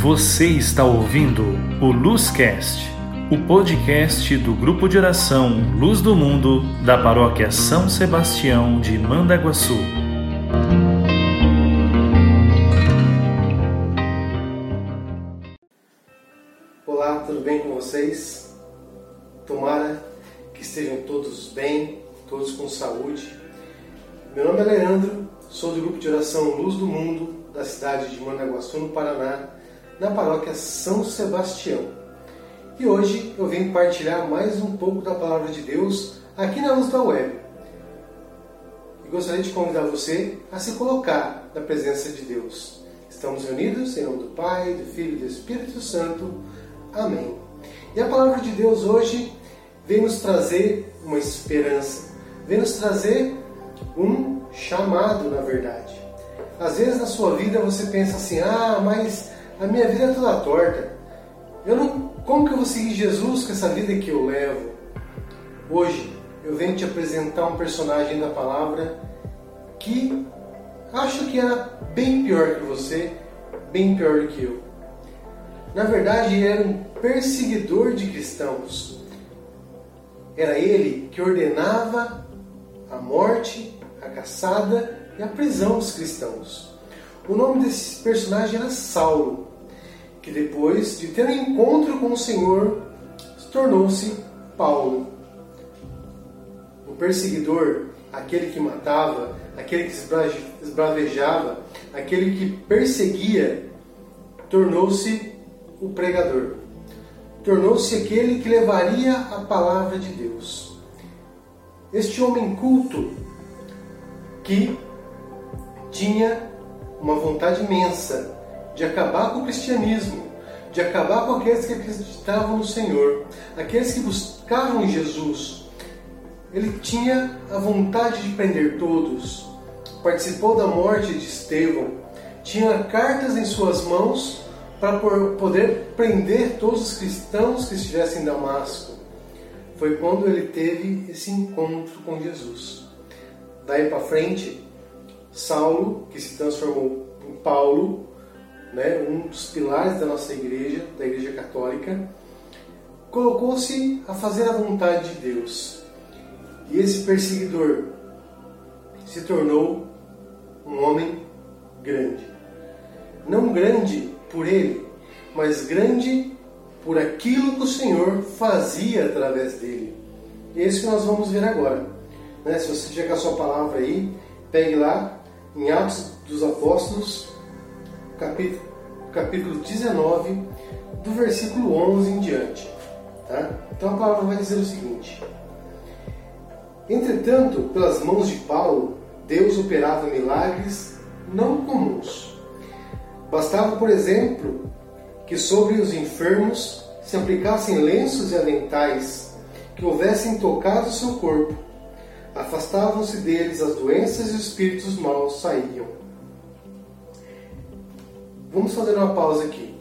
Você está ouvindo o Luzcast, o podcast do grupo de oração Luz do Mundo da paróquia São Sebastião de Mandaguaçu. Olá, tudo bem com vocês? Tomara que estejam todos bem, todos com saúde. Meu nome é Leandro, sou do grupo de oração Luz do Mundo da cidade de Mandaguaçu, no Paraná, na paróquia São Sebastião. E hoje eu venho partilhar mais um pouco da palavra de Deus aqui na Luz da Web. E gostaria de convidar você a se colocar na presença de Deus. Estamos reunidos em nome do Pai, do Filho e do Espírito Santo. Amém. E a palavra de Deus hoje vem nos trazer uma esperança, vem nos trazer um chamado, na verdade. Às vezes na sua vida você pensa assim: ah, mas a minha vida é toda torta. Eu não, como que eu vou seguir Jesus com essa vida que eu levo? Hoje eu venho te apresentar um personagem da palavra que acho que era bem pior que você, bem pior que eu. Na verdade, era um perseguidor de cristãos. Era ele que ordenava a morte, a caçada e a prisão dos cristãos. O nome desse personagem era Saulo, que depois de ter um encontro com o Senhor, tornou-se Paulo. O perseguidor, aquele que matava, aquele que esbravejava, aquele que perseguia, tornou-se o pregador. Tornou-se aquele que levaria a palavra de Deus. Este homem culto que tinha uma vontade imensa de acabar com o cristianismo, de acabar com aqueles que acreditavam no Senhor, aqueles que buscavam Jesus. Ele tinha a vontade de prender todos. Participou da morte de Estevão. Tinha cartas em suas mãos para poder prender todos os cristãos que estivessem em Damasco. Foi quando ele teve esse encontro com Jesus. Daí para frente, Saulo, que se transformou em Paulo, né, um dos pilares da nossa igreja, da Igreja Católica, colocou-se a fazer a vontade de Deus. E esse perseguidor se tornou um homem grande. Não grande por ele, mas grande por aquilo que o Senhor fazia através dele. E é isso que nós vamos ver agora. Né? Se você tiver com a sua palavra aí, pegue lá em Atos dos Apóstolos, capítulo, capítulo 19, do versículo 11 em diante. Tá? Então a palavra vai dizer o seguinte: Entretanto, pelas mãos de Paulo, Deus operava milagres não comuns. Bastava, por exemplo, que sobre os enfermos se aplicassem lenços e aventais que houvessem tocado seu corpo Afastavam-se deles as doenças e os espíritos maus saíam. Vamos fazer uma pausa aqui.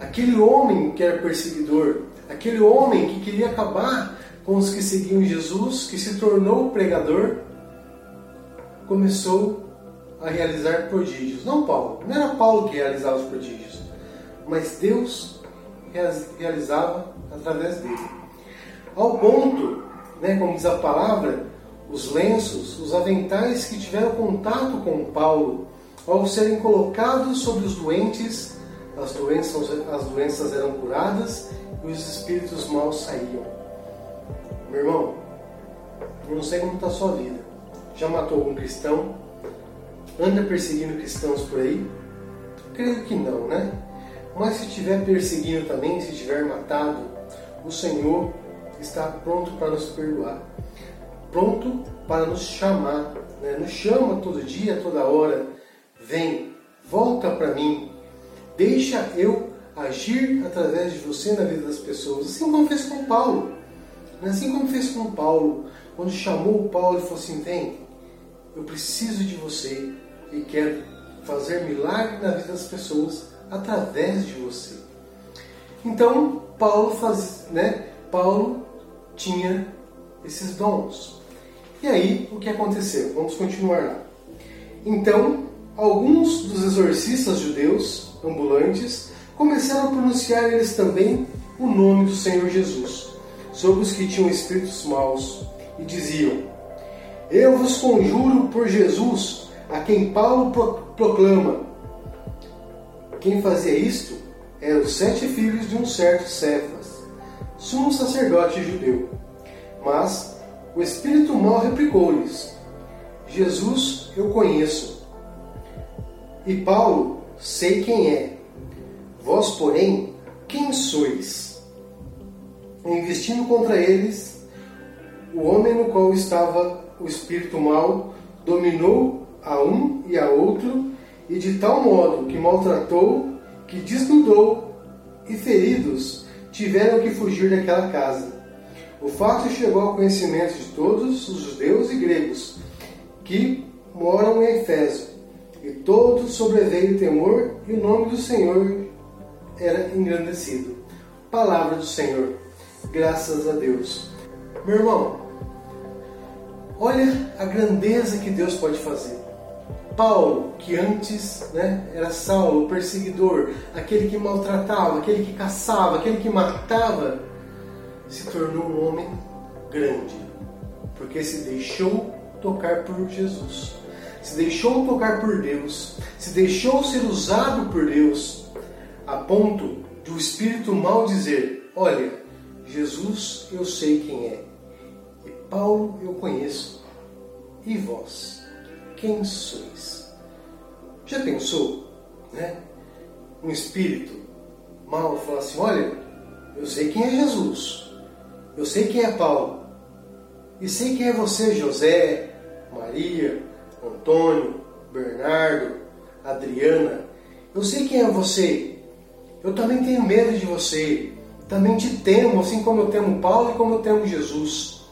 Aquele homem que era perseguidor, aquele homem que queria acabar com os que seguiam Jesus, que se tornou pregador, começou a realizar prodígios. Não Paulo, não era Paulo que realizava os prodígios, mas Deus realizava através dele. Ao ponto né, como diz a palavra, os lenços, os aventais que tiveram contato com Paulo, ao serem colocados sobre os doentes, as doenças, as doenças eram curadas e os espíritos maus saíam. Meu irmão, eu não sei como está a sua vida. Já matou algum cristão? Anda perseguindo cristãos por aí? Creio que não, né? Mas se estiver perseguindo também, se tiver matado, o Senhor está pronto para nos perdoar, pronto para nos chamar, né? nos chama todo dia, toda hora. Vem, volta para mim, deixa eu agir através de você na vida das pessoas, assim como fez com Paulo. Né? Assim como fez com Paulo, quando chamou Paulo e falou assim: Vem, eu preciso de você e quero fazer milagre na vida das pessoas através de você. Então, Paulo faz, né? Paulo tinha esses dons. E aí, o que aconteceu? Vamos continuar lá. Então, alguns dos exorcistas judeus ambulantes começaram a pronunciar eles também o nome do Senhor Jesus sobre os que tinham espíritos maus e diziam: Eu vos conjuro por Jesus, a quem Paulo proclama. Quem fazia isto eram os sete filhos de um certo Cefas, sumo sacerdote judeu. Mas o espírito mau replicou-lhes: Jesus eu conheço. E Paulo, sei quem é. Vós, porém, quem sois? Investindo contra eles, o homem no qual estava o espírito mau dominou a um e a outro, e de tal modo que maltratou, que desnudou, e feridos tiveram que fugir daquela casa. O fato chegou ao conhecimento de todos os judeus e gregos que moram em Efésio, e todos sobreveio temor, e o nome do Senhor era engrandecido. Palavra do Senhor. Graças a Deus. Meu irmão, olha a grandeza que Deus pode fazer. Paulo, que antes né, era Saulo, o perseguidor, aquele que maltratava, aquele que caçava, aquele que matava, se tornou um homem grande, porque se deixou tocar por Jesus, se deixou tocar por Deus, se deixou ser usado por Deus, a ponto de o espírito mal dizer: Olha, Jesus eu sei quem é, e Paulo eu conheço, e vós, quem sois? Já pensou, né? Um espírito mal falar assim: Olha, eu sei quem é Jesus, eu sei quem é Paulo, e sei quem é você, José, Maria, Antônio, Bernardo, Adriana. Eu sei quem é você, eu também tenho medo de você. Também te temo, assim como eu temo Paulo e como eu temo Jesus.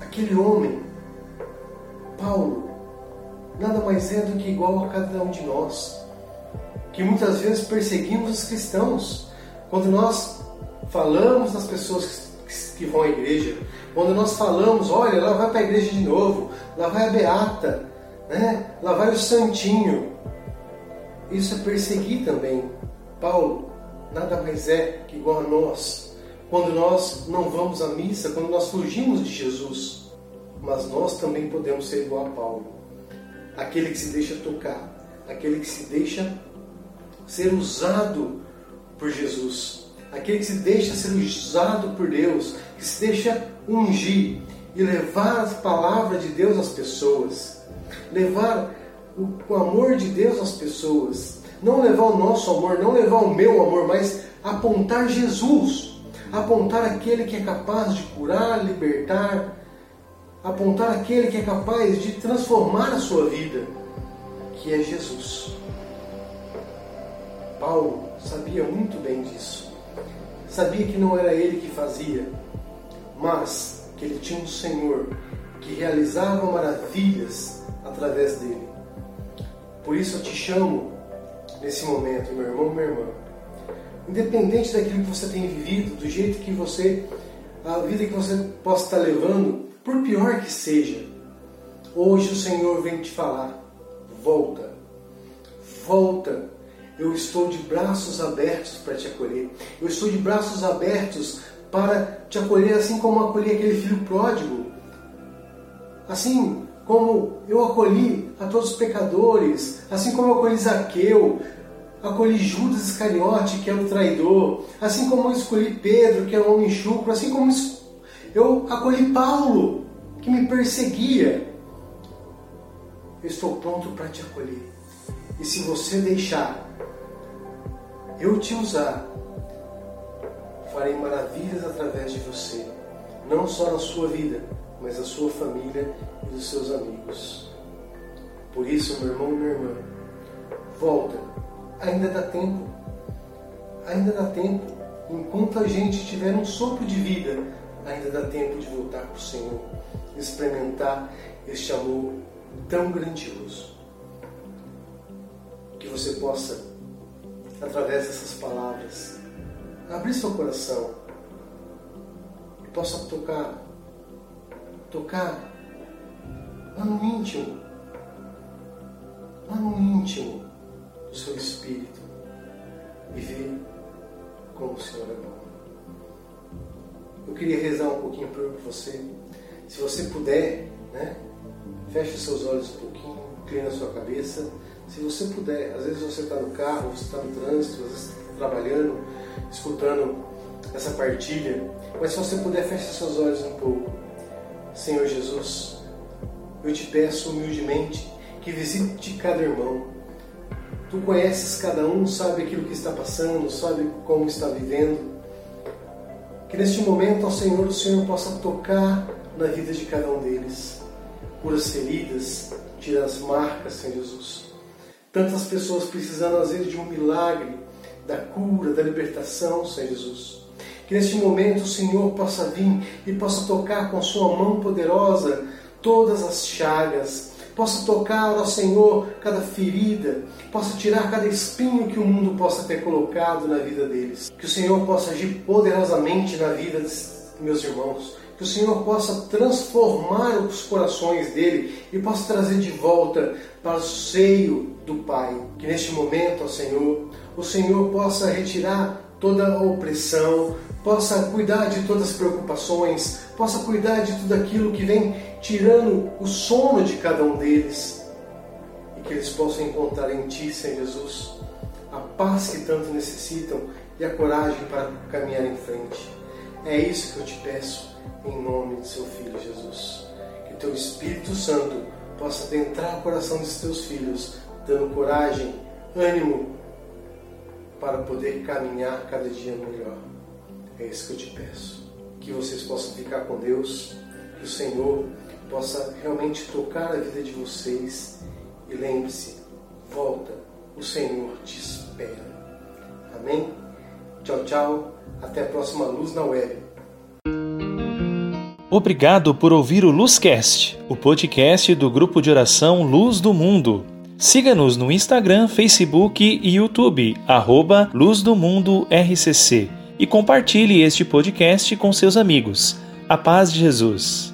Aquele homem, Paulo, nada mais é do que igual a cada um de nós, que muitas vezes perseguimos os cristãos. Quando nós falamos das pessoas que vão à igreja, quando nós falamos, olha, lá vai para a igreja de novo, lá vai a Beata, né? lá vai o Santinho, isso é perseguir também. Paulo nada mais é que igual a nós. Quando nós não vamos à missa, quando nós fugimos de Jesus, mas nós também podemos ser igual a Paulo. Aquele que se deixa tocar, aquele que se deixa ser usado por Jesus, aquele que se deixa ser usado por Deus, que se deixa ungir e levar a palavra de Deus às pessoas, levar o, amor de Deus às pessoas. Não levar o nosso amor, não levar o meu amor, mas apontar Jesus. Apontar aquele que é capaz de curar, libertar. Apontar aquele que é capaz de transformar a sua vida, que é Jesus. Paulo sabia muito bem disso. Sabia que não era ele que fazia, mas que ele tinha um Senhor que realizava maravilhas através dele. Por isso eu te chamo nesse momento, meu irmão, minha irmã. Independente daquilo que você tem vivido, do jeito que você, a vida que você possa estar levando, por pior que seja, hoje o Senhor vem te falar: volta, volta. Eu estou de braços abertos para te acolher. Eu estou de braços abertos para te acolher, assim como acolhi aquele filho pródigo. Assim como eu acolhi a todos os pecadores, assim como eu acolhi Zaqueu, acolhi Judas Iscariote, que é o traidor, assim como eu escolhi Pedro, que é um homem chucro, assim como eu acolhi Paulo, que me perseguia. Eu estou pronto para te acolher. E se você deixar eu te usar, farei maravilhas através de você, não só na sua vida, mas a sua família e dos seus amigos. Por isso, meu irmão e minha irmã, volta. Ainda dá tempo. Ainda dá tempo. Enquanto a gente tiver um sopro de vida, ainda dá tempo de voltar para o Senhor, experimentar este amor tão grandioso. Que você possa, através dessas palavras, abrir seu coração e possa tocar tocar lá no íntimo lá no íntimo do seu espírito e ver como o Senhor é bom. Queria rezar um pouquinho por você. Se você puder, né? Feche seus olhos um pouquinho, inclina a sua cabeça. Se você puder, às vezes você está no carro, você está no trânsito, às vezes está trabalhando, escutando essa partilha. Mas se você puder, feche seus olhos um pouco. Senhor Jesus, eu te peço humildemente que visite cada irmão. Tu conheces cada um, sabe aquilo que está passando, sabe como está vivendo. Que neste momento, ao Senhor, o Senhor possa tocar na vida de cada um deles. Cura as feridas, tira as marcas, Senhor Jesus. Tantas pessoas precisando, às vezes, de um milagre, da cura, da libertação, Senhor Jesus. Que neste momento o Senhor possa vir e possa tocar com sua mão poderosa todas as chagas, possa tocar, ó Senhor, cada ferida, possa tirar cada espinho que o mundo possa ter colocado na vida deles. Que o Senhor possa agir poderosamente na vida dos meus irmãos. Que o Senhor possa transformar os corações dele e possa trazer de volta para o seio do Pai. Que neste momento, ó Senhor, o Senhor possa retirar toda opressão, possa cuidar de todas as preocupações, possa cuidar de tudo aquilo que vem tirando o sono de cada um deles e que eles possam encontrar em Ti, Senhor Jesus, a paz que tanto necessitam e a coragem para caminhar em frente. É isso que eu te peço em nome de Seu Filho Jesus. Que Teu Espírito Santo possa adentrar o coração dos Teus filhos, dando coragem, ânimo para poder caminhar cada dia melhor. É isso que eu te peço. Que vocês possam ficar com Deus, que o Senhor possa realmente tocar a vida de vocês. E lembre-se, volta, o Senhor te espera. Amém? Tchau, tchau. Até a próxima Luz na Web. Obrigado por ouvir o Luzcast, o podcast do grupo de oração Luz do Mundo. Siga-nos no Instagram, Facebook e YouTube, arroba Luz do Mundo RCC, e compartilhe este podcast com seus amigos. A paz de Jesus.